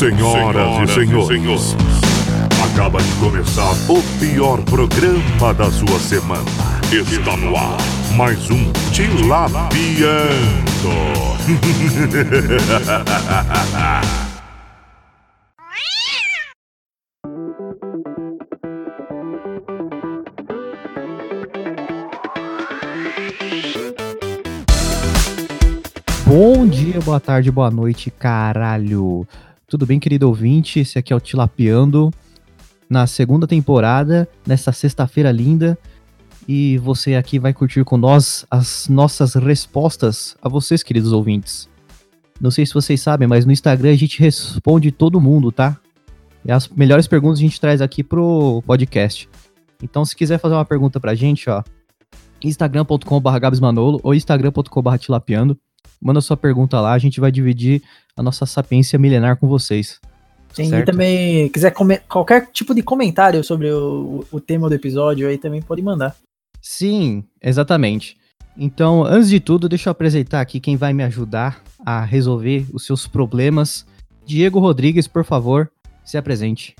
Senhoras, e senhores, acaba de começar o pior programa da sua semana. Está no ar mais um Tilapiando. Bom dia, boa tarde, boa noite, caralho. Tudo bem, querido ouvinte? Esse aqui é o Tilapiando, na segunda temporada, nessa sexta-feira linda. E você aqui vai curtir com nós as nossas respostas a vocês, queridos ouvintes. Não sei se vocês sabem, mas no Instagram a gente responde todo mundo, tá? E as melhores perguntas a gente traz aqui pro podcast. Então, se quiser fazer uma pergunta pra gente, ó, instagram.com.br gabsmanolo ou instagram.com.br tilapiando. Manda sua pergunta lá, a gente vai dividir a nossa sapiência milenar com vocês. Sim, e também quiser qualquer tipo de comentário sobre o, o tema do episódio aí também pode mandar. Sim, exatamente. Então, antes de tudo, deixa eu apresentar aqui quem vai me ajudar a resolver os seus problemas. Diego Rodrigues, por favor, se apresente.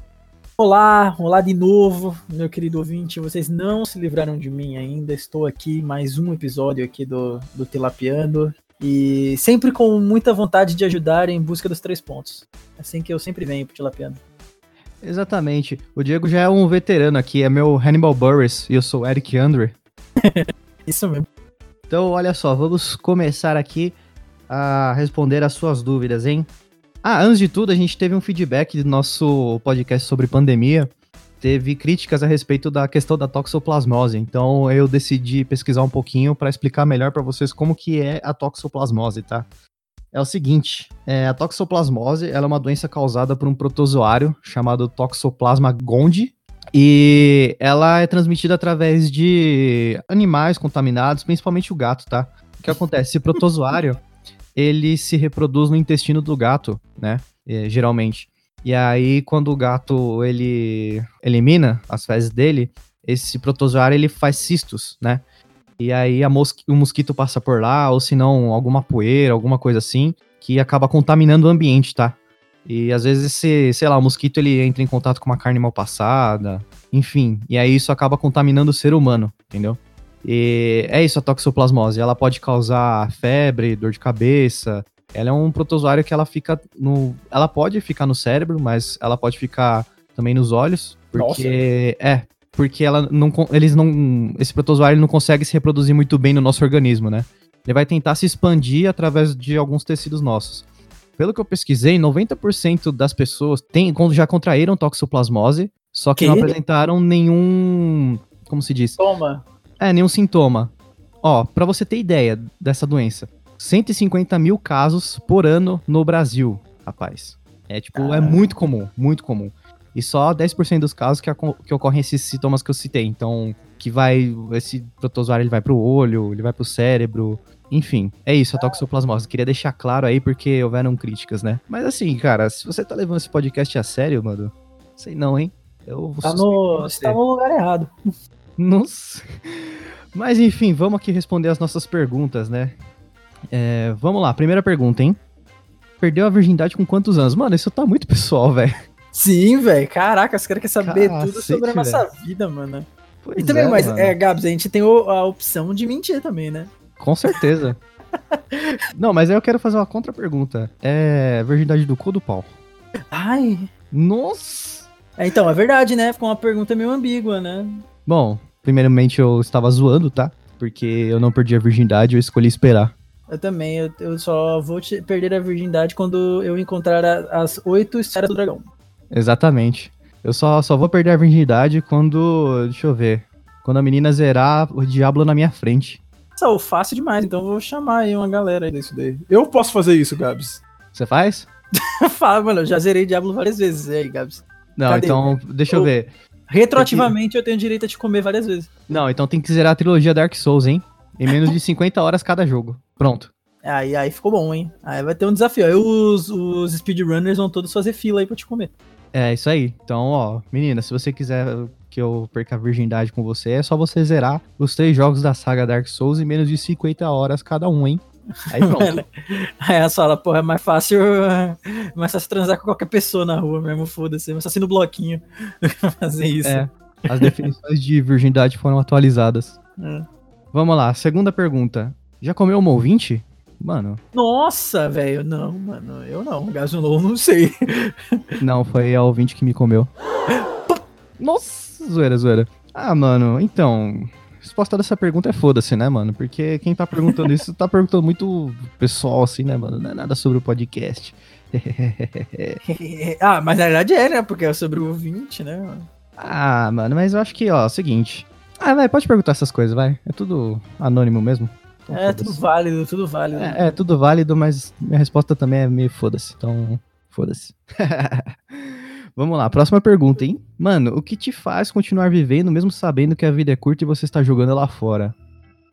Olá, olá de novo, meu querido ouvinte. Vocês não se livraram de mim ainda. Estou aqui, mais um episódio aqui do, do Tilapiando. E sempre com muita vontade de ajudar em busca dos três pontos. Assim que eu sempre venho pro Tilapiando. Exatamente. O Diego já é um veterano aqui, é meu Hannibal Burris e eu sou Eric Andre. Isso mesmo. Então, olha só, vamos começar aqui a responder as suas dúvidas, hein? Ah, antes de tudo, a gente teve um feedback do nosso podcast sobre pandemia. Teve críticas a respeito da questão da toxoplasmose. Então, eu decidi pesquisar um pouquinho para explicar melhor para vocês como que é a toxoplasmose, tá? É o seguinte, é, a toxoplasmose é uma doença causada por um protozoário chamado Toxoplasma gondii, e ela é transmitida através de animais contaminados, principalmente o gato, tá? O que acontece? Esse protozoário, ele se reproduz no intestino do gato, né? É, geralmente. E aí, quando o gato, ele elimina as fezes dele, esse protozoário, ele faz cistos, né? E aí mosqui- o mosquito passa por lá, ou se não, alguma poeira, alguma coisa assim, que acaba contaminando o ambiente, tá? E às vezes esse, sei lá, o mosquito ele entra em contato com uma carne mal passada, enfim, e aí isso acaba contaminando o ser humano, entendeu? E é isso a toxoplasmose, ela pode causar febre, dor de cabeça. Ela é um protozoário que ela fica no, ela pode ficar no cérebro, mas ela pode ficar também nos olhos, porque é, porque ela não eles não esse protozoário não consegue se reproduzir muito bem no nosso organismo, né? Ele vai tentar se expandir através de alguns tecidos nossos. Pelo que eu pesquisei, 90% das pessoas tem, já contraíram toxoplasmose, só que Que? não apresentaram nenhum, como se diz? Toma. É, nenhum sintoma. Ó, pra você ter ideia dessa doença, 150 mil casos por ano no Brasil, rapaz. É tipo, é Ah. muito comum, muito comum. E só 10% dos casos que, que ocorrem esses sintomas que eu citei. Então, que vai, esse protozoário ele vai pro olho, ele vai pro cérebro, enfim. É isso, a toxoplasmose. Queria deixar claro aí porque houveram críticas, né? Mas assim, cara, se você tá levando esse podcast a sério, mano, sei não, hein? Eu vou Tá no, você. tá no lugar errado. Nossa. Mas enfim, vamos aqui responder as nossas perguntas, né? É, vamos lá, primeira pergunta, hein? Perdeu a virgindade com quantos anos? Mano, isso tá muito pessoal, velho. Sim, velho. Caraca, os caras querem saber Cacete, tudo sobre a nossa vida, mano. Pois E também, é, mas, mano. é, Gabs, a gente tem a opção de mentir também, né? Com certeza. Não, mas aí eu quero fazer uma contra-pergunta. É virgindade do cu ou do pau? Ai. Nossa! É, então, é verdade, né? Ficou uma pergunta meio ambígua, né? Bom, primeiramente eu estava zoando, tá? Porque eu não perdi a virgindade, eu escolhi esperar. Eu também, eu, eu só vou te perder a virgindade quando eu encontrar a- as oito esferas do dragão. Exatamente. Eu só, só vou perder a virgindade quando. Deixa eu ver. Quando a menina zerar o diabo na minha frente. Só fácil demais, então eu vou chamar aí uma galera aí disso daí. Eu posso fazer isso, Gabs. Você faz? Fala, mano, eu já zerei Diablo várias vezes. E aí, Gabs? Não, Cadê? então, deixa eu Eu- ver. Retroativamente eu tenho direito a te comer várias vezes. Não, então tem que zerar a trilogia Dark Souls, hein? Em menos de 50 horas cada jogo. Pronto. Aí, aí ficou bom, hein? Aí vai ter um desafio. Aí os, os speedrunners vão todos fazer fila aí pra te comer. É isso aí. Então, ó, menina, se você quiser que eu perca a virgindade com você, é só você zerar os três jogos da saga Dark Souls em menos de 50 horas cada um, hein? Aí pronto. Aí ela fala, porra, é mais fácil, é mais fácil transar com qualquer pessoa na rua mesmo, foda-se. Mas assim no bloquinho fazer isso. É, as definições de virgindade foram atualizadas. É. Vamos lá, segunda pergunta. Já comeu um ouvinte? Mano, Nossa, velho, não, mano, eu não. Gasolou, não sei. não, foi a ouvinte que me comeu. Nossa, zoeira, zoeira. Ah, mano, então. A resposta dessa pergunta é foda-se, né, mano? Porque quem tá perguntando isso tá perguntando muito pessoal, assim, né, mano? Não é nada sobre o podcast. ah, mas na verdade é, né? Porque é sobre o ouvinte, né? mano? ah, mano, mas eu acho que, ó, é o seguinte. Ah, vai, pode perguntar essas coisas, vai. É tudo anônimo mesmo. Então, É, tudo válido, tudo válido. É, é tudo válido, mas minha resposta também é meio foda-se. Então, foda-se. Vamos lá, próxima pergunta, hein? Mano, o que te faz continuar vivendo mesmo sabendo que a vida é curta e você está jogando lá fora?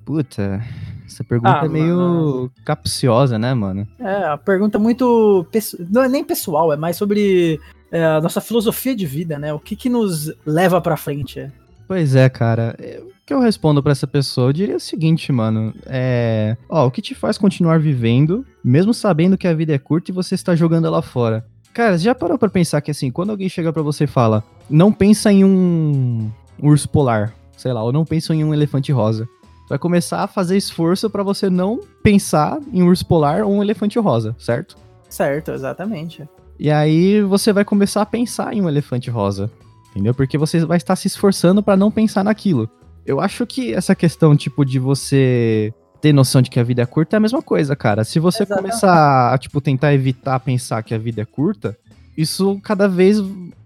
Puta, essa pergunta Ah, é meio capciosa, né, mano? É, a pergunta muito. pesso- Não é nem pessoal, é mais sobre é, a nossa filosofia de vida, né? O que que nos leva pra frente. Pois é, cara. é, O que eu respondo pra essa pessoa? Eu diria o seguinte, mano. É. Ó, o que te faz continuar vivendo, mesmo sabendo que a vida é curta e você está jogando ela fora? Cara, você já parou pra pensar que assim, quando alguém chega pra você e fala, não pensa em um urso polar, sei lá, ou não pensa em um elefante rosa. Vai começar a fazer esforço pra você não pensar em um urso polar ou um elefante rosa, certo? Certo, exatamente. E aí você vai começar a pensar em um elefante rosa, entendeu? Porque você vai estar se esforçando pra não pensar naquilo. Eu acho que essa questão, tipo, de você ter noção de que a vida é curta é a mesma coisa, cara. Se você Exatamente. começar a, tipo, tentar evitar pensar que a vida é curta, isso cada vez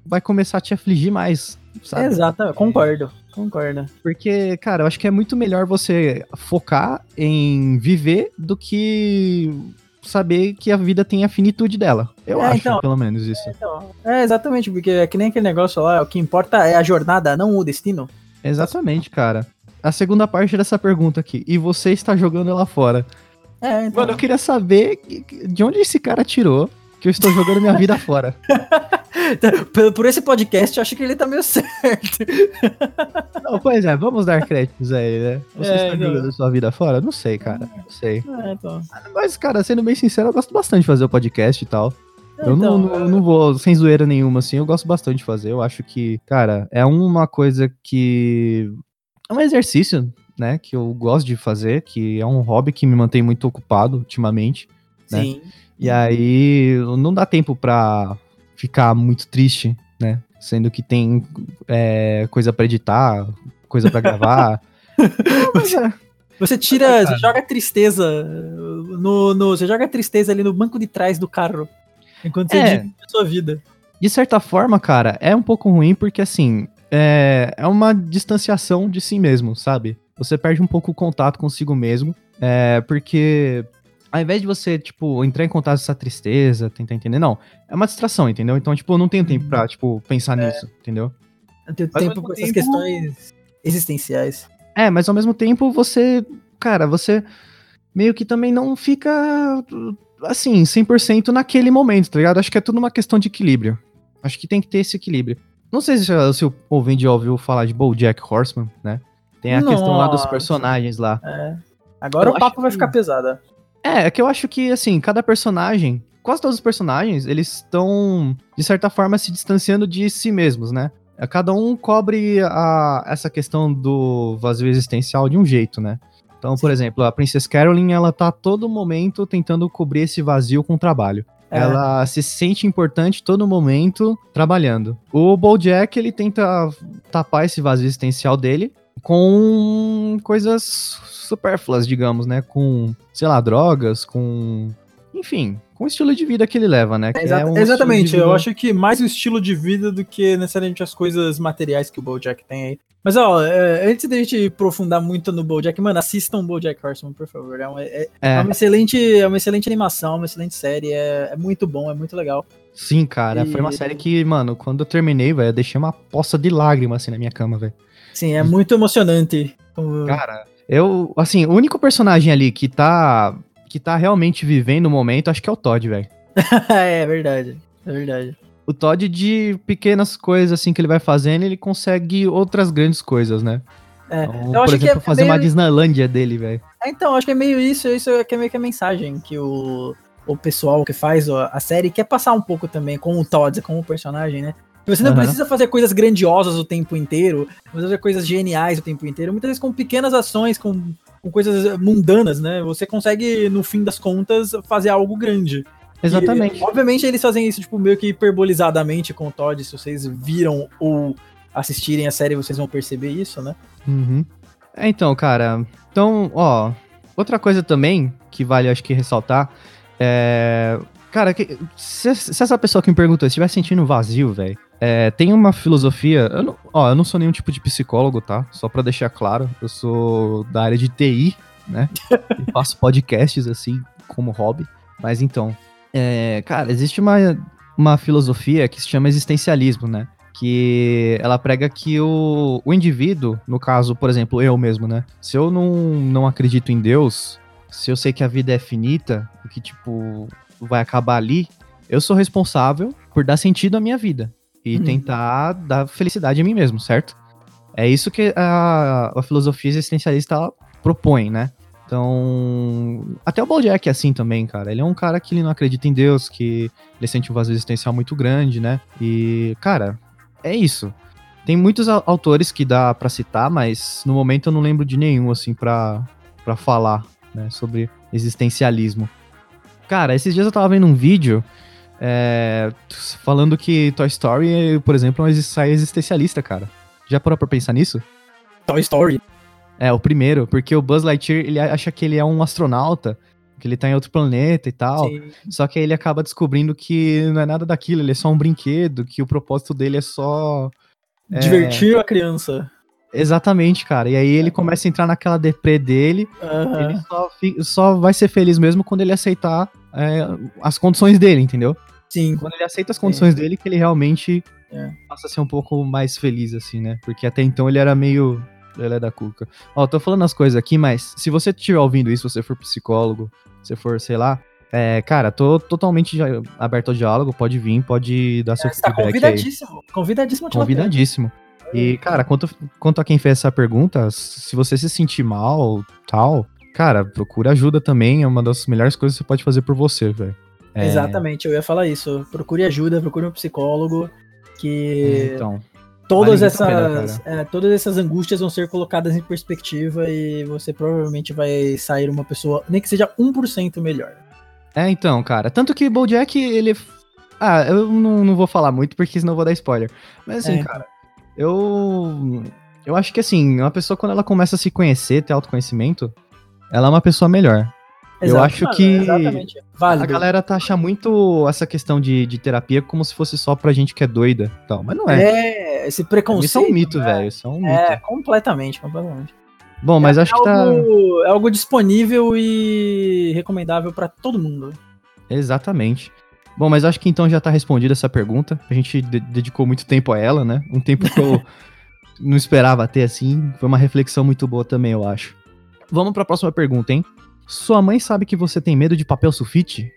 vai começar a te afligir mais, sabe? Exato, concordo, concordo. Porque, cara, eu acho que é muito melhor você focar em viver do que saber que a vida tem a finitude dela. Eu É, acho, então- pelo menos isso. Então, é exatamente, porque é que nem aquele negócio lá, o que importa é a jornada, não o destino. Exatamente, cara. A segunda parte dessa pergunta aqui. E você está jogando ela fora. É, então. Mano, eu queria saber de onde esse cara tirou que eu estou jogando minha vida fora. por, por esse podcast, eu acho que ele tá meio certo. Não, pois é, vamos dar créditos aí, né? Você É, está não. jogando sua vida fora? Não sei, cara. Não sei. É, então. Mas, cara, sendo bem sincero, eu gosto bastante de fazer o podcast e tal. Eu Então, não, não, não vou sem zoeira nenhuma, assim. Eu gosto bastante de fazer. Eu acho que, cara, é uma coisa que. É um exercício, né? Que eu gosto de fazer, que é um hobby que me mantém muito ocupado ultimamente. né? E aí não dá tempo pra ficar muito triste, né? Sendo que tem é, coisa pra editar, coisa pra gravar. Mas, é, Você tira, você joga tristeza no, no- você joga tristeza ali no banco de trás do carro enquanto você É. vive a sua vida. de certa forma, cara, é um pouco ruim porque assim é, é uma distanciação de si mesmo, sabe? Você perde um pouco o contato consigo mesmo, é, porque ao invés de você, tipo, entrar em contato com essa tristeza, tentar entender, não, é uma distração, entendeu? Então, tipo, eu não tenho tempo pra, tipo, pensar nisso, entendeu? Eu tenho Mas tempo com essas tempo- questões existenciais. É, mas ao mesmo tempo você, cara, você meio que também não fica, assim, 100% naquele momento, tá ligado? Acho que é tudo uma questão de equilíbrio. Acho que tem que ter esse equilíbrio. Não sei se, se o ouvinte já ouviu falar de BoJack Horseman, né? Tem a questão lá dos Nossa. personagens lá. É. Agora Eu o papo vai que- ficar pesado. É, é que eu acho que, assim, cada personagem, quase todos os personagens, eles estão, de certa forma, se distanciando de si mesmos, né? É, Cada um cobre a, essa questão do vazio existencial de um jeito, né? Então, por exemplo, a Princess Carolyn, ela tá a todo momento tentando cobrir esse vazio com o trabalho. É. Ela se sente importante todo momento trabalhando. O BoJack, ele tenta tapar esse vazio existencial dele com coisas supérfluas, digamos, né? Com, sei lá, drogas, com... Enfim, com o estilo de vida que ele leva, né? Que Exa- é um exatamente, eu acho que mais o estilo de vida do que necessariamente as coisas materiais que o BoJack tem aí. Mas ó, é, antes da gente aprofundar muito no BoJack, mano, assistam o BoJack Horseman, por favor. É, um- é- é É, uma excelente, é uma excelente animação, uma excelente série, é, é muito bom, é muito legal. sim, cara, foi uma E- série que, mano, quando eu terminei, velho, eu deixei uma poça de lágrimas assim na minha cama, velho. Sim, é muito emocionante. Como- Cara, eu, assim, o único personagem ali que tá que tá realmente vivendo o momento, acho que é o Todd, velho. é verdade, é verdade. O Todd, de pequenas coisas assim que ele vai fazendo, ele consegue outras grandes coisas, né? É, Então, eu por acho exemplo, que é fazer uma meio- Disneylândia dele, velho. Então, acho que é meio isso, isso é que é meio que a mensagem que o, o pessoal que faz a série quer passar um pouco também com o Todd, com o personagem, né? Você não uhum. precisa fazer coisas grandiosas o tempo inteiro, fazer coisas geniais o tempo inteiro. Muitas vezes com pequenas ações, com, com coisas mundanas, né? Você consegue, no fim das contas, fazer algo grande. Exatamente. E, obviamente eles fazem isso, tipo, meio que hiperbolizadamente com o Todd. Se vocês viram ou assistirem a série, vocês vão perceber isso, né? Uhum. É, então, cara. Então, ó. Outra coisa também que vale, acho que, ressaltar é. Cara, que, se, se, essa pessoa que me perguntou estiver sentindo vazio, velho, é, tem uma filosofia. Eu não, ó, eu não sou nenhum tipo de psicólogo, tá? Só pra deixar claro. Eu sou da área de TI, né? e faço podcasts, assim, como hobby. Mas então, é, cara, existe uma, uma filosofia que se chama existencialismo, né? Que ela prega que o, o indivíduo, no caso, por exemplo, eu mesmo, né? Se eu não, não acredito em Deus, se eu sei que a vida é finita, que, tipo, vai acabar ali, eu sou responsável por dar sentido à minha vida e uhum. tentar dar felicidade a mim mesmo, certo? É isso que a, a filosofia existencialista propõe, né? Então, até o Bojack é assim também, cara. Ele é um cara que ele não acredita em Deus, que ele sente um vazio existencial muito grande, né? E, cara, é isso. Tem muitos autores que dá para citar, mas no momento eu não lembro de nenhum, assim, pra falar, né, sobre existencialismo. Cara, esses dias eu tava vendo um vídeo é, falando que Toy Story, por exemplo, é um ensaio existencialista, cara. Já parou pra pensar nisso? Toy Story? É, o primeiro, porque o Buzz Lightyear, ele acha que ele é um astronauta, que ele tá em outro planeta e tal. Sim. Só que aí ele acaba descobrindo que não é nada daquilo, ele é só um brinquedo, que o propósito dele é só. É... Divertir a criança. Exatamente, cara. E aí ele começa a entrar naquela deprê dele. Uhum. Ele só, só, vai ser feliz mesmo quando ele aceitar é, as condições dele, entendeu? Sim. Quando ele aceita as condições Sim. dele, que ele realmente é. passa a ser um pouco mais feliz, assim, né? Porque até então ele era meio ele é da cuca. Ó, tô falando as coisas aqui, mas se você estiver ouvindo isso, se você for psicólogo, se for, sei lá, é, cara, tô totalmente aberto ao diálogo, pode vir, pode dar seu é, feedback tá convidadíssimo, aí. Convidadíssimo. Convidadíssimo. E, cara, quanto, quanto a quem fez essa pergunta, se você se sentir mal, tal, cara, procura ajuda também, é uma das melhores coisas que você pode fazer por você, velho. É... Exatamente, eu ia falar isso. Procure ajuda, procure um psicólogo que... É, então todas essas, pena, é, todas essas angústias vão ser colocadas em perspectiva e você provavelmente vai sair uma pessoa, nem que seja 1% melhor. É, então, cara. Tanto que Bojack, ele. Ah, eu não, não vou falar muito porque senão eu vou dar spoiler. Mas assim, é. cara, eu. Eu acho que assim, uma pessoa quando ela começa a se conhecer, ter autoconhecimento, ela é uma pessoa melhor. Exato, eu acho que a galera tá achando muito essa questão de, de terapia como se fosse só pra gente que é doida tal, mas não é. É, esse preconceito. Isso é um mito, né? velho, isso é um é, mito. É, completamente, completamente. Bom, mas é acho algo, que tá... É algo disponível e recomendável para todo mundo. Exatamente. Bom, mas acho que então já tá respondida essa pergunta. A gente de dedicou muito tempo a ela, né? Um tempo que eu não esperava ter assim. Foi uma reflexão muito boa também, eu acho. Vamos para a próxima pergunta, hein? Sua mãe sabe que você tem medo de papel sulfite?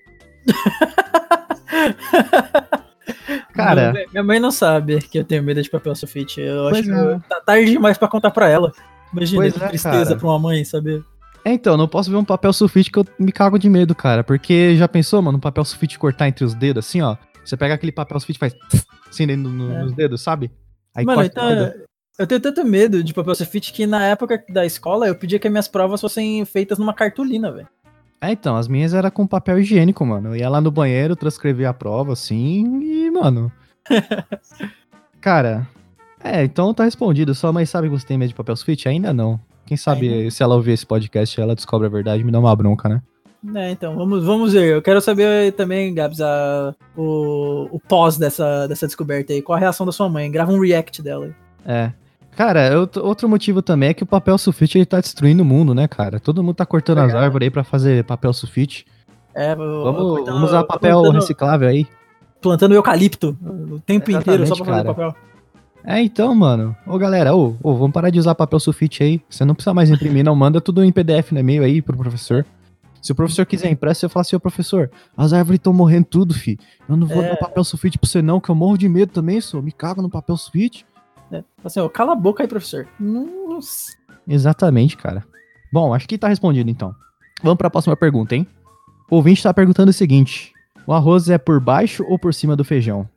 Cara. Minha mãe não sabe que eu tenho medo de papel sulfite. Eu acho é. que tá tarde demais para contar para ela. Imagina pois que é, tristeza cara. pra uma mãe saber. É, então, não posso ver um papel sulfite que eu me cago de medo, cara. Porque já pensou, mano, um papel sulfite cortar entre os dedos, assim, ó? Você pega aquele papel sulfite e faz assim no, no, é. nos dedos, sabe? Aí mano, então, eu tenho tanto medo de papel sulfite que na época da escola eu pedia que as minhas provas fossem feitas numa cartolina, velho. É, então, as minhas era com papel higiênico, mano. Eu ia lá no banheiro, transcrever a prova, assim, e, mano. Cara, é, então tá respondido. Sua mãe sabe que você tem medo de papel sulfite? Ainda não. Quem sabe Ainda. se ela ouvir esse podcast ela descobre a verdade e me dá uma bronca, né? É, então, vamos, vamos ver. Eu quero saber também, Gabs, a, o, o pós dessa, dessa descoberta aí. Qual a reação da sua mãe? Grava um react dela. É. Cara, outro motivo também é que o papel sulfite ele tá destruindo o mundo, né, cara? Todo mundo tá cortando as árvores aí pra fazer papel sulfite. É, vamos, vamos usar papel plantando, reciclável aí. Plantando eucalipto o tempo Exatamente, inteiro só pra fazer cara. papel. É, então, mano. Ô, galera, ô, ô, vamos parar de usar papel sulfite aí. Você não precisa mais imprimir, não. Manda tudo em PDF no e-mail aí pro professor. Se o professor quiser impresso, eu falo assim, ô professor, as árvores estão morrendo tudo, fi. Eu não vou é... dar papel sulfite pra você não, que eu morro de medo também, só. Me cago no papel sulfite. É, assim, ó, cala a boca aí, professor. Nossa. Exatamente, cara. Bom, acho que tá respondido então. Vamos pra próxima pergunta, hein? O ouvinte tá perguntando o seguinte: o arroz é por baixo ou por cima do feijão?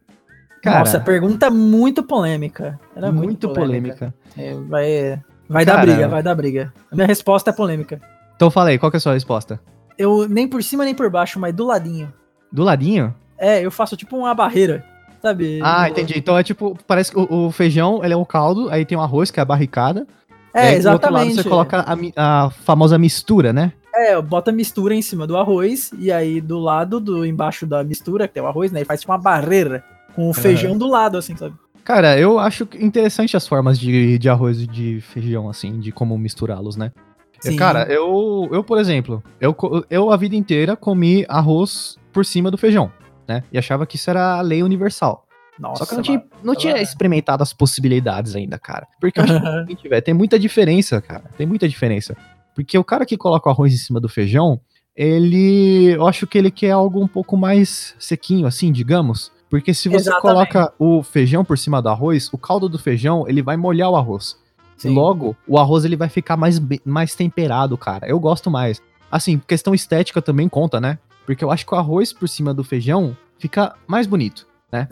Cara, Nossa, pergunta muito polêmica. Era muito, muito polêmica. polêmica. É, vai vai Cara, dar briga, vai dar briga. A minha resposta é polêmica. Então fala aí, qual que é a sua resposta? Eu nem por cima nem por baixo, mas do ladinho. Do ladinho? É, eu faço tipo uma barreira, sabe? Ah, entendi. Então é tipo, parece que o, o feijão, ele é o caldo, aí tem o arroz, que é a barricada. É, exatamente. você coloca a, a famosa mistura, né? É, bota a mistura em cima do arroz e aí do lado, do embaixo da mistura, que tem o arroz, né? E faz tipo uma barreira com o feijão do lado, assim, sabe? Cara, eu acho interessante as formas de, de arroz e de feijão, assim, de como misturá-los, né? Sim. Cara, eu, eu, por exemplo, eu, eu a vida inteira comi arroz por cima do feijão, né? E achava que isso era a lei universal. Nossa, Só que eu não tinha, não tinha experimentado as possibilidades ainda, cara. Porque eu acho que véio, tem muita diferença, cara. Tem muita diferença. Porque o cara que coloca o arroz em cima do feijão, ele. Eu acho que ele quer algo um pouco mais sequinho, assim, digamos. Porque se você Exatamente. coloca o feijão por cima do arroz, o caldo do feijão, ele vai molhar o arroz. Sim. Logo, o arroz ele vai ficar mais, mais temperado, cara. Eu gosto mais. Assim, questão estética também conta, né? Porque eu acho que o arroz por cima do feijão fica mais bonito, né?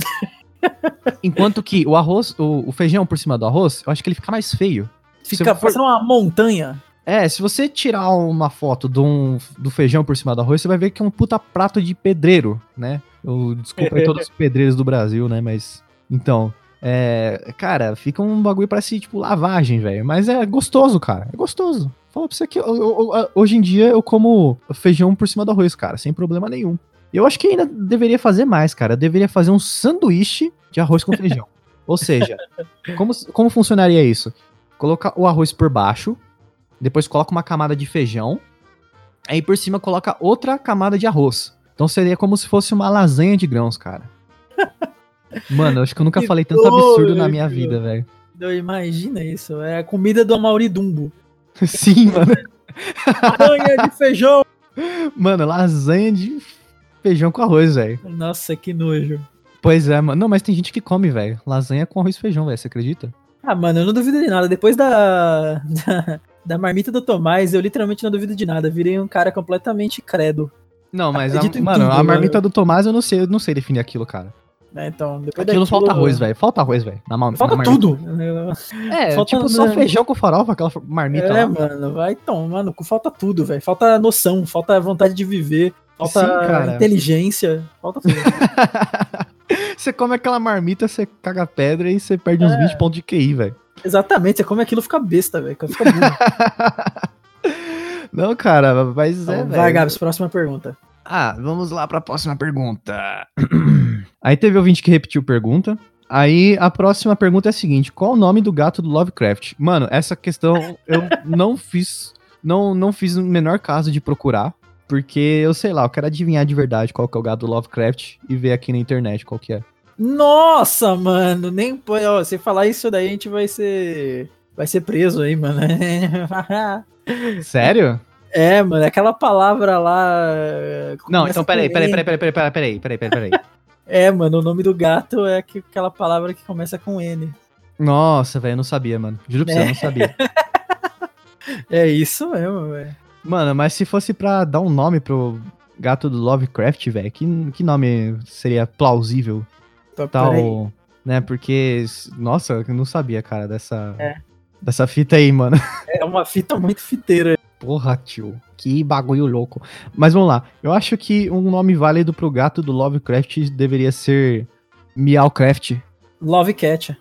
Enquanto que o arroz, o, o, feijão por cima do arroz, eu acho que ele fica mais feio. Fica parecendo for... uma montanha. É, se você tirar uma foto do, um, do feijão por cima do arroz, você vai ver que é um puta prato de pedreiro, né? Eu, desculpa aí todos os pedreiros do Brasil, né? Mas. Então. É, cara, fica um bagulho parece tipo lavagem, velho. Mas é gostoso, cara. É gostoso. Fala pra você que eu, eu, eu, hoje em dia eu como feijão por cima do arroz, cara, sem problema nenhum. Eu acho que ainda deveria fazer mais, cara. Eu deveria fazer um sanduíche de arroz com feijão. Ou seja, como, como funcionaria isso? Colocar o arroz por baixo, depois coloca uma camada de feijão, aí por cima coloca outra camada de arroz. Então seria como se fosse uma lasanha de grãos, cara. Mano, eu acho que eu nunca que falei tanto doido, absurdo na minha vida, velho. Imagina isso, é a comida do Amaury Dumbo. Sim, mano. lasanha de feijão. Mano, lasanha de feijão com arroz, velho. Nossa, que nojo. Pois é, mano. Não, mas tem gente que come, velho. Lasanha com arroz e feijão, velho. Você acredita? Ah, mano, eu não duvido de nada. Depois da, da, da, marmita do Tomás, eu literalmente não duvido de nada. Virei um cara completamente credo. Não, mas, a, mano, tudo, a marmita mano. do Tomás eu não sei, eu não sei definir aquilo, cara. É, então, depois Aquilo daquilo, falta arroz, velho. Falta arroz, velho. Falta na tudo. É, falta tipo, só feijão com farofa, aquela marmita É, lá. mano, vai então, mano, falta tudo, velho. Falta noção, falta vontade de viver, falta Sim, inteligência, falta tudo. você come aquela marmita, você caga pedra e você perde é. uns 20 pontos de QI, velho. Exatamente, você come aquilo fica besta, velho. Fica burro. Não, cara, mas então, é, Vai, Gabs, próxima pergunta. Ah, vamos lá para a próxima pergunta. Aí teve ouvinte que repetiu pergunta. Aí a próxima pergunta é a seguinte: qual o nome do gato do Lovecraft? Mano, essa questão eu não fiz, não não fiz o menor caso de procurar, porque eu sei lá, eu quero adivinhar de verdade qual que é o gato do Lovecraft e ver aqui na internet qual que é. Nossa, mano, nem ó, se falar isso daí a gente vai ser vai ser preso aí, mano. Sério? É, mano, aquela palavra lá. Não, então peraí, peraí, peraí, peraí, peraí, peraí, peraí, peraí, peraí. é, mano, o nome do gato é aquela palavra que começa com N. Nossa, velho, eu não sabia, mano. Juro pra você, eu não sabia. é isso mesmo, velho. Mano, mas se fosse pra dar um nome pro gato do Lovecraft, velho, que, que nome seria plausível? Tá, Tal, né? Porque, nossa, eu não sabia, cara, dessa, é. dessa fita aí, mano. É uma fita muito fiteira. Porra, tio. Que bagulho louco. Mas vamos lá. Eu acho que um nome válido pro gato do Lovecraft deveria ser Meowcraft. Lovecat.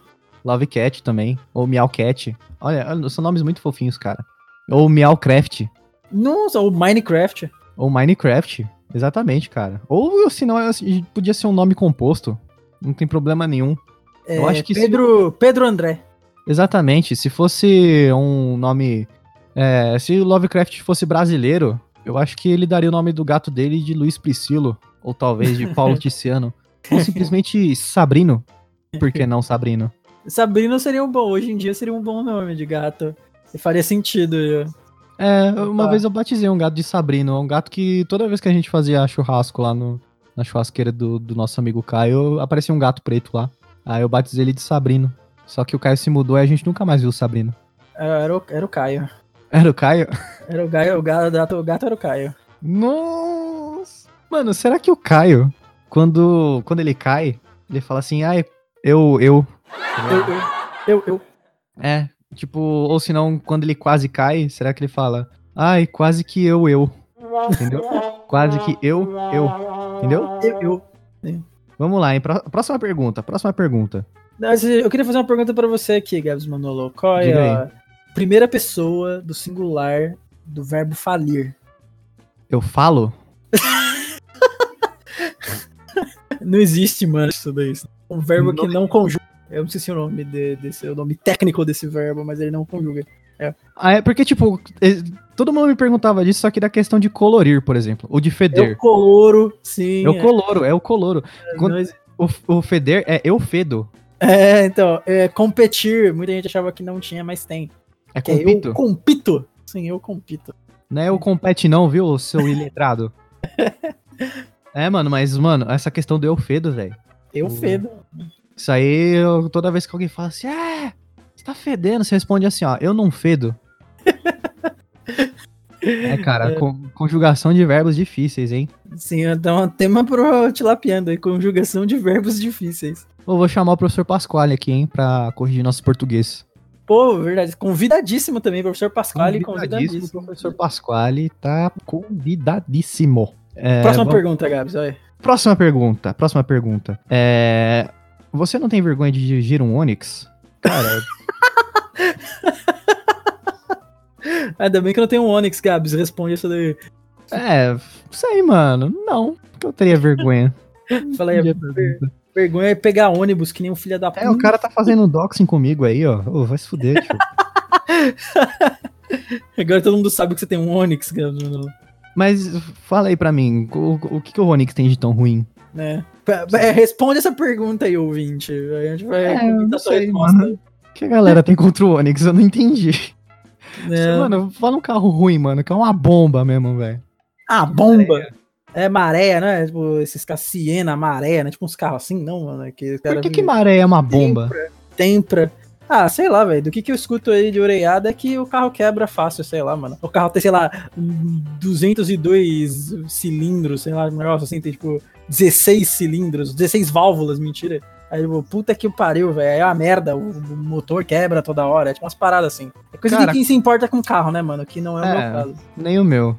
Lovecat também. Ou Meowcat. Olha, são nomes muito fofinhos, cara. Ou Meowcraft. Nossa, ou Minecraft. Ou Minecraft. Exatamente, cara. Ou se não, podia ser um nome composto. Não tem problema nenhum. É, Eu acho que Pedro, se... Pedro André. Exatamente. Se fosse um nome é, se o Lovecraft fosse brasileiro, eu acho que ele daria o nome do gato dele de Luiz Priscilo, ou talvez de Paulo Tiziano, ou simplesmente Sabrino. Por que não Sabrino? Sabrino seria um bom, hoje em dia seria um bom nome de gato. E faria sentido. É, uma vez eu batizei um gato de Sabrino, um gato que toda vez que a gente fazia churrasco lá no, na churrasqueira do, do nosso amigo Caio, aparecia um gato preto lá. Aí eu batizei ele de Sabrino. Só que o Caio se mudou e a gente nunca mais viu o Sabrino. Era o, era o Caio. Era o Caio? Era o Caio, o gato, o gato era o Caio. Nossa! Mano, será que o Caio, quando, quando ele cai, ele fala assim, ai, eu, eu. Eu, eu, eu, eu. É, tipo, ou senão, quando ele quase cai, será que ele fala, ai, quase que eu, eu. Entendeu? Quase que eu, eu. Entendeu? Eu, eu. Vamos lá, hein? Pró- Próxima pergunta, próxima pergunta. Eu queria fazer uma pergunta pra você aqui, Gabs Manolo. Qual é a primeira pessoa do singular do verbo falir? Eu falo? Não existe, mano, isso daí. Um verbo que Não não conjuga. Eu não sei se é o nome de- desse, o nome técnico desse verbo, mas ele não conjuga. Ah, é porque, tipo, eh, todo mundo me perguntava disso, só que da questão de colorir, por exemplo, ou de É o feder. coloro, sim. É o coloro, é o coloro. é, quando- não existe. O, o feder é eu fedo. É, então, é, competir, muita gente achava que não tinha, mas tem. É Que é compito. eu compito. Sim, eu compito. Não é o compete não, viu, seu iletrado? é, mano, mas, mano, essa questão do eu fedo, velho. Eu fedo. Isso aí, eu- toda vez que alguém fala assim, é, você tá fedendo, você responde assim, ó, eu não fedo. é, cara, con- conjugação de verbos difíceis, hein? Sim, então é um tema pro tilapiando aí, conjugação de verbos difíceis. Eu vou chamar o professor Pasquale aqui, hein, pra corrigir nosso português. Pô, verdade. Convidadíssimo também, professor Pasquale, Convidadíssimo, convidadíssimo. Professor Pasquale tá convidadíssimo. É, Próxima vamos- pergunta, Gabs, olha. Próxima pergunta, próxima pergunta. É, Você não tem vergonha de dirigir um Onix? Cara, Ainda bem que eu não tenho um Onix, Gabs. Responde isso daí. é, sei, mano. Não, porque eu teria vergonha. Entendi a pergunta. Vergonha é pegar ônibus, que nem um filho da puta. É, o cara tá fazendo doxing comigo aí, ó. Ô, vai se fuder, tio. Agora todo mundo sabe que você tem um Onix. Mas fala aí pra mim, o, o que, que o Onix tem de tão ruim? Né? Pa- é, responde essa pergunta aí, ouvinte. A gente vai É, não sei, resposta. mano. O que a galera tem contra o Onix? Eu não entendi. né? Mano, fala um carro ruim, mano, que é uma bomba mesmo, velho. Ah, bomba. É maré, né? Tipo, esses carros Siena, maré, né? Tipo uns carros assim, não, mano. Que, Por que, que maré é uma bomba? Tempra. Ah, sei lá, velho. Do que, que eu escuto aí de oreiada é que o carro quebra fácil, sei lá, mano. O carro tem, sei lá, um 202 cilindros, sei lá, um negócio assim, tem tipo 16 cilindros, 16 válvulas, mentira. Aí, tipo, puta que pariu, velho. É uma merda, o, o motor quebra toda hora, é tipo umas paradas assim. É coisa Cara- de quem se importa com carro, né, mano? Que não é o É. meu caso. Nem o meu.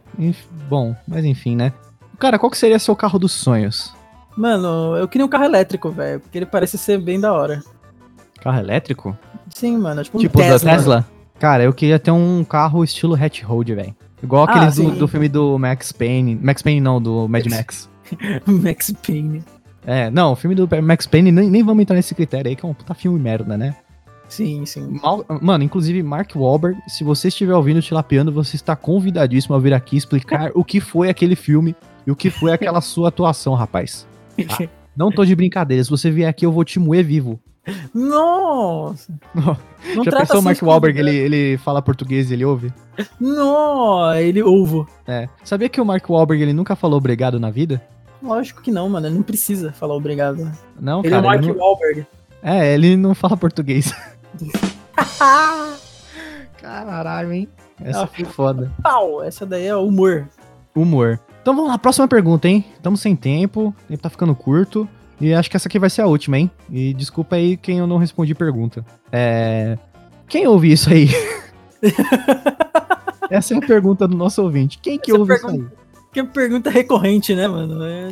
Bom, mas enfim, né? Cara, qual que seria seu carro dos sonhos? Mano, eu queria um carro elétrico, velho, porque ele parece ser bem da hora. Carro elétrico? Sim, mano, tipo um tipo Tesla. da Tesla? Cara, eu queria ter um carro estilo hatch road, velho. Igual Ah, aqueles do, do filme do Max Payne. Max Payne não, do Mad Max. Max Payne. É, não, o filme do Max Payne, nem, nem vamos entrar nesse critério aí, que é um puta filme merda, né? Sim, sim. Mal- mano, inclusive, Mark Wahlberg, se você estiver ouvindo o Tilapiano, você está convidadíssimo a vir aqui explicar o que foi aquele filme e o que foi aquela sua atuação, rapaz. Não tô de brincadeira, se você vier aqui eu vou te moer vivo. Nossa! Não. Já pensou o Mark Wahlberg, ele, ele fala português e ele ouve? Não, ele ovo. É. Sabia que o Mark Wahlberg, ele nunca falou obrigado na vida? Lógico que não, mano. Ele não precisa falar obrigado. Não, ele cara. é o Mark ele não- Wahlberg. É, ele não fala português. Caralho, hein? Essa Ah, foi foda. Pau! Essa daí é humor. Humor. Então vamos lá, próxima pergunta, hein? Estamos sem tempo, o tempo tá ficando curto. E acho que essa aqui vai ser a última, hein? E desculpa aí quem eu não respondi pergunta. É. Quem ouve isso aí? essa é a pergunta do nosso ouvinte. Quem que Essa ouve isso pergunta- aí? Que pergunta recorrente, né, mano? É...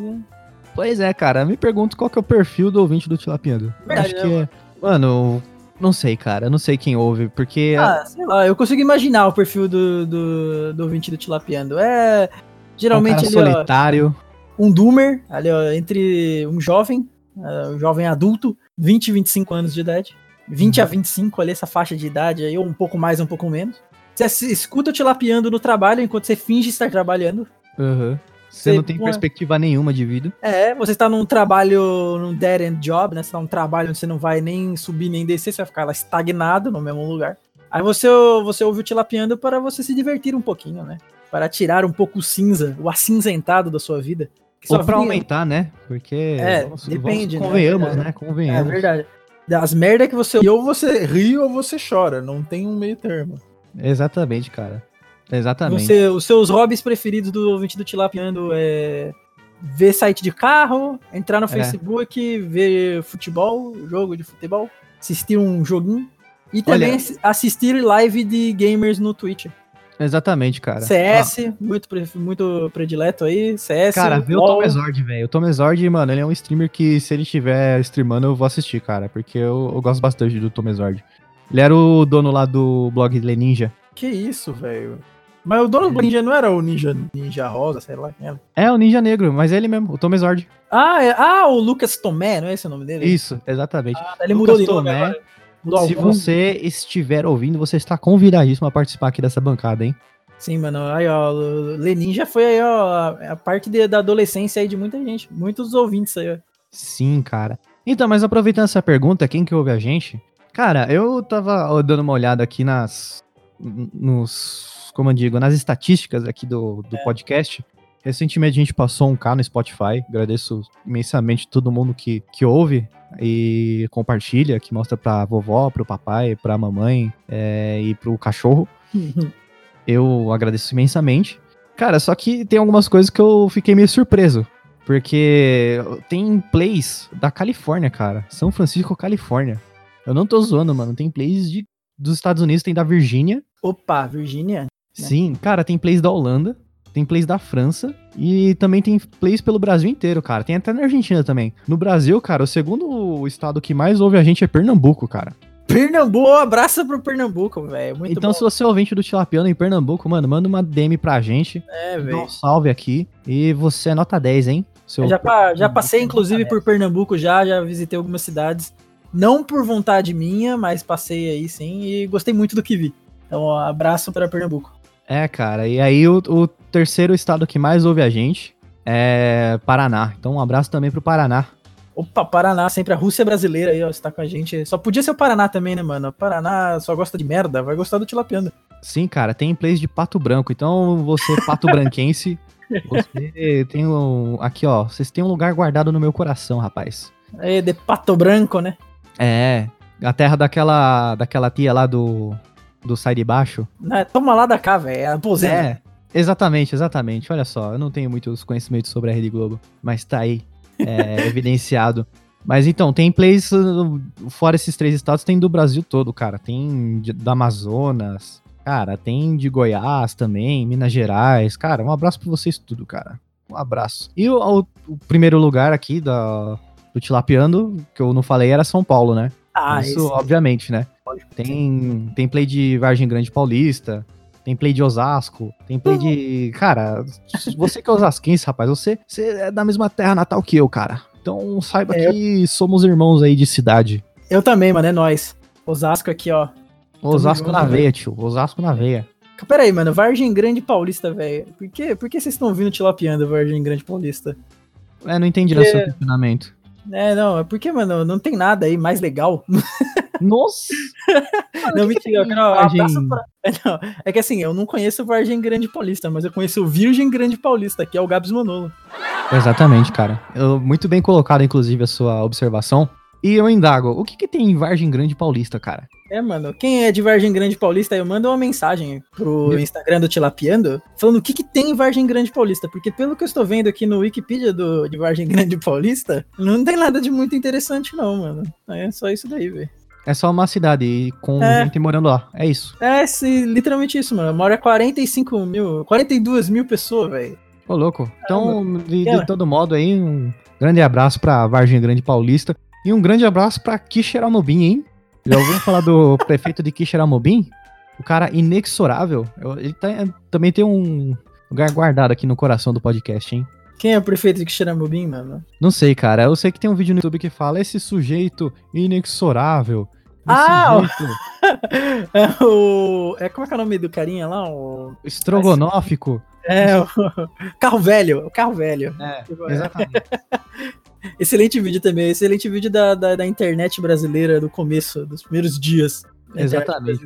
Pois é, cara. Me pergunto qual que é o perfil do ouvinte do Tilapiando. Verdade, Acho né, que é. Mano, não sei, cara. Não sei quem ouve, porque. Ah, sei lá, eu consigo imaginar o perfil do, do, do ouvinte do Tilapiando. É. é um Geralmente cara ali, ó, solitário. um doomer, ali, ó, entre um jovem, ah, um jovem adulto, 20 e 25 anos de idade. 20 Uhum. a 25, ali, essa faixa de idade aí, ou um pouco mais, um pouco menos. Você escuta o tilapiando no trabalho enquanto você finge estar trabalhando. Aham. Você Você não tem põe- perspectiva nenhuma de vida. É, você está num trabalho, num dead end job, né? Você tá num trabalho onde você não vai nem subir nem descer, você vai ficar lá estagnado no mesmo lugar. Aí você, você ouve o tilapiando para você se divertir um pouquinho, né? Para tirar um pouco o cinza, o acinzentado da sua vida. Que Ou vida- aumentar, né? Porque. É, depende, né? Convenhamos, É né? É Convenhamos. verdade. Das merdas que você. E ou você ri ou você chora, não tem um meio termo. Exatamente, cara. Exatamente. Você, os seus hobbies preferidos do ouvinte do Tilapiando é ver site de carro, entrar no É. Facebook, ver futebol, jogo de futebol, assistir um joguinho e também Olha- assi- assistir live de gamers no Twitch. Exatamente, cara. CS, muito, pre- muito predileto aí, CS. Cara, vê o LoL. Tom Exord, velho. O Tom Exord, mano, ele é um streamer que se ele estiver streamando, eu vou assistir, cara. Porque eu, eu gosto bastante do Tom Exord. Ele era o dono lá do blog Le Ninja. Que isso, velho. Mas o dono do Ninja não era o Ninja, Ninja Rosa, sei lá quem era. É, o Ninja Negro, mas é ele mesmo, o Tom Exord. Ah, é- ah, o Lucas Tomé, não é esse o nome dele? Isso, exatamente. Ah, ele Lucas mudou de nome Tomé, agora. Se você estiver ouvindo, você está convidadíssimo a participar aqui dessa bancada, hein? Sim, mano. Aí, ó, o Lenin já foi aí, ó, a, parte de- da adolescência aí de muita gente. Muitos ouvintes aí, ó. Sim, cara. Então, mas aproveitando essa pergunta, quem que ouve a gente? Cara, eu tava dando uma olhada aqui nas. nos. Como eu digo, nas estatísticas aqui do, do podcast. Recentemente a gente passou um K no Spotify. Agradeço imensamente todo mundo que, que ouve e compartilha, que mostra pra vovó, pro papai, pra mamãe é, e pro cachorro. Eu agradeço imensamente. Cara, só que tem algumas coisas que eu fiquei meio surpreso. Porque tem plays da Califórnia, cara. São Francisco, Califórnia. Eu não tô zoando, mano. Tem plays de, dos Estados Unidos, tem da Virgínia. Opa, Virgínia. Sim, cara, tem plays da Holanda. Tem plays da França. E também tem plays pelo Brasil inteiro, cara. Tem até na Argentina também. No Brasil, cara, o segundo estado que mais ouve a gente é Pernambuco, cara. Pernambuco, abraço pro Pernambuco, velho. Então, bom. se você é ouvinte do Tilapiano em Pernambuco, mano, manda uma DM pra gente. É, Dá um velho. salve aqui. E você é nota 10, hein? Seu Eu Já, pa- já passei, inclusive, 10. por Pernambuco já, já visitei algumas cidades. Não por vontade minha, mas passei aí sim e gostei muito do que vi. Então, ó, abraço para Pernambuco. É, cara. E aí, o, o terceiro estado que mais ouve a gente é Paraná. Então, um abraço também pro Paraná. Opa, Paraná, sempre a Rússia brasileira aí, ó, está com a gente. Só podia ser o Paraná também, né, mano? Paraná só gosta de merda, vai gostar do Tilapiando. Sim, cara, tem plays de Pato Branco. Então, você, Pato Branquense, você tem um. Aqui, ó. Vocês têm um lugar guardado no meu coração, rapaz. É, de Pato Branco, né? É. A terra daquela, daquela tia lá do. Do Sai de Baixo. Né, Toma lá da cá, velho. Aposenta. É. Exatamente, exatamente. Olha só, eu não tenho muitos conhecimentos sobre a Rede Globo, mas tá aí, é, evidenciado. Mas então, tem plays, uh, fora esses três estados, tem do Brasil todo, cara. Tem de- do Amazonas, cara, tem de Goiás também, Minas Gerais. Cara, um abraço pra vocês tudo, cara. Um abraço. E o, o- o primeiro lugar aqui da, do Tilapiando, que eu não falei, era São Paulo, né? Ah, Isso, esse- obviamente, né? Tem, tem play de Vargem Grande Paulista, tem play de Osasco, tem play de. Cara, você que é osasquense, rapaz, você, você é da mesma terra natal que eu, cara. Então saiba É, que somos irmãos aí de cidade. Eu também, mano, é nóis. Osasco aqui, ó. Osasco na veia, tio. Osasco na veia. Pera aí, mano, Vargem Grande Paulista, velho. Por, quê? Por que vocês estão vindo Tilapiando, Vargem Grande Paulista? É, não entendi Porque- o seu questionamento. É, não, é porque, mano, não tem nada aí mais legal. Nossa! não, mentira, eu quero um pra... É, não, é que assim, eu não conheço Vargem Grande Paulista, mas eu conheço o Virgem Grande Paulista, que é o Gabs Manolo. Exatamente, cara. Eu- muito bem colocado, inclusive, a sua observação. E eu indago, o que, que tem em Vargem Grande Paulista, cara? É, mano, quem é de Vargem Grande Paulista, eu mando uma mensagem pro Meu- Instagram do Tilapiando, falando o que, que tem em Vargem Grande Paulista, porque pelo que eu estou vendo aqui no Wikipedia do, de Vargem Grande Paulista, não tem nada de muito interessante não, mano. É só isso daí, velho. É só uma cidade com É. gente morando lá. É isso. É, se, literalmente isso, mano. Mora 45 mil, 42 mil pessoas, velho. Ô, louco. Então, de, de todo modo aí, um grande abraço pra Vargem Grande Paulista. E um grande abraço pra Quixeramobim, hein? Já ouviu falar do prefeito de Quixeramobim? O cara inexorável. Ele tá- também tem um lugar guardado aqui no coração do podcast, hein? Quem é o prefeito de Xeramobim, mano? Não sei, cara. Eu sei que tem um vídeo no YouTube que fala esse sujeito inexorável. Esse Ah, É o. É, como é que é o nome do carinha lá? O, estrogonófico. é o. Carro velho. O carro velho. É, Tipo, exatamente. Excelente vídeo também. Excelente vídeo da, da, da internet brasileira do começo, dos primeiros dias. Exatamente.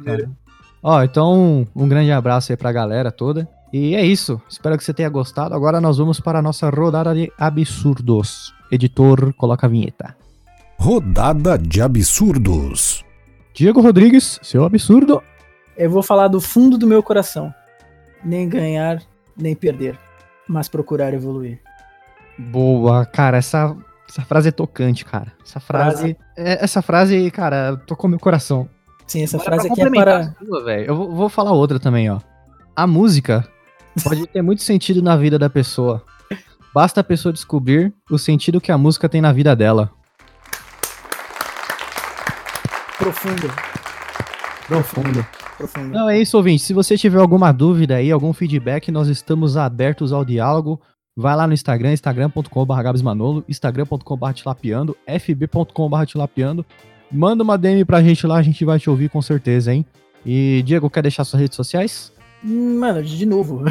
Ó, então, um grande abraço aí pra galera toda. E é isso. Espero que você tenha gostado. Agora nós vamos para a nossa rodada de absurdos. Editor, coloca a vinheta. Rodada de absurdos. Diego Rodrigues, seu absurdo. Eu vou falar do fundo do meu coração. nem ganhar, nem perder, mas procurar evoluir. Boa, cara, essa, essa frase é tocante, cara. Essa frase, é- essa frase, cara, tocou meu coração. Sim, essa Agora, frase aqui é para. sua, velho, eu vou, vou falar outra também, ó. A música pode ter muito sentido na vida da pessoa. Basta a pessoa descobrir o sentido que a música tem na vida dela. Profundo, Profundo. profundo. Não, é isso, ouvinte. Se você tiver alguma dúvida aí, algum feedback, nós estamos abertos ao diálogo. Vai lá no Instagram, instagram.com.br gabsmanolo, instagram.com.br tilapiando, fb.com.br tilapiando. Manda uma DM pra gente lá, a gente vai te ouvir com certeza, hein? E, Diego, quer deixar suas redes sociais? Mano, de novo.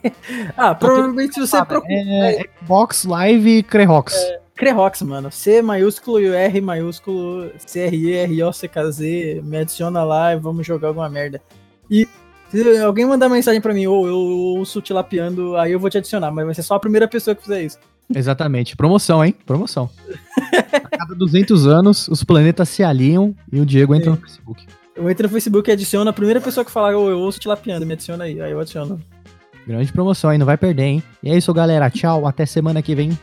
ah, provavelmente se você procura. É, Xbox Live Crerox. Crerox, mano. C maiúsculo e o R maiúsculo, C-R-E-R-O-C-K-Z. Me adiciona lá e vamos jogar alguma merda. E se alguém mandar mensagem pra mim, ou eu ouço tilapiando, aí eu vou te adicionar, mas vai ser só a primeira pessoa que fizer isso. Exatamente. Promoção, hein? Promoção. a cada 200 anos, os planetas se alinham e o Diego entra Sim. no Facebook. Eu entro no Facebook e adiciono a primeira pessoa que falar, ou eu ouço tilapiando, me adiciona aí. Aí eu adiciono. Grande promoção aí, não vai perder, hein? E é isso, galera. Tchau, até semana que vem.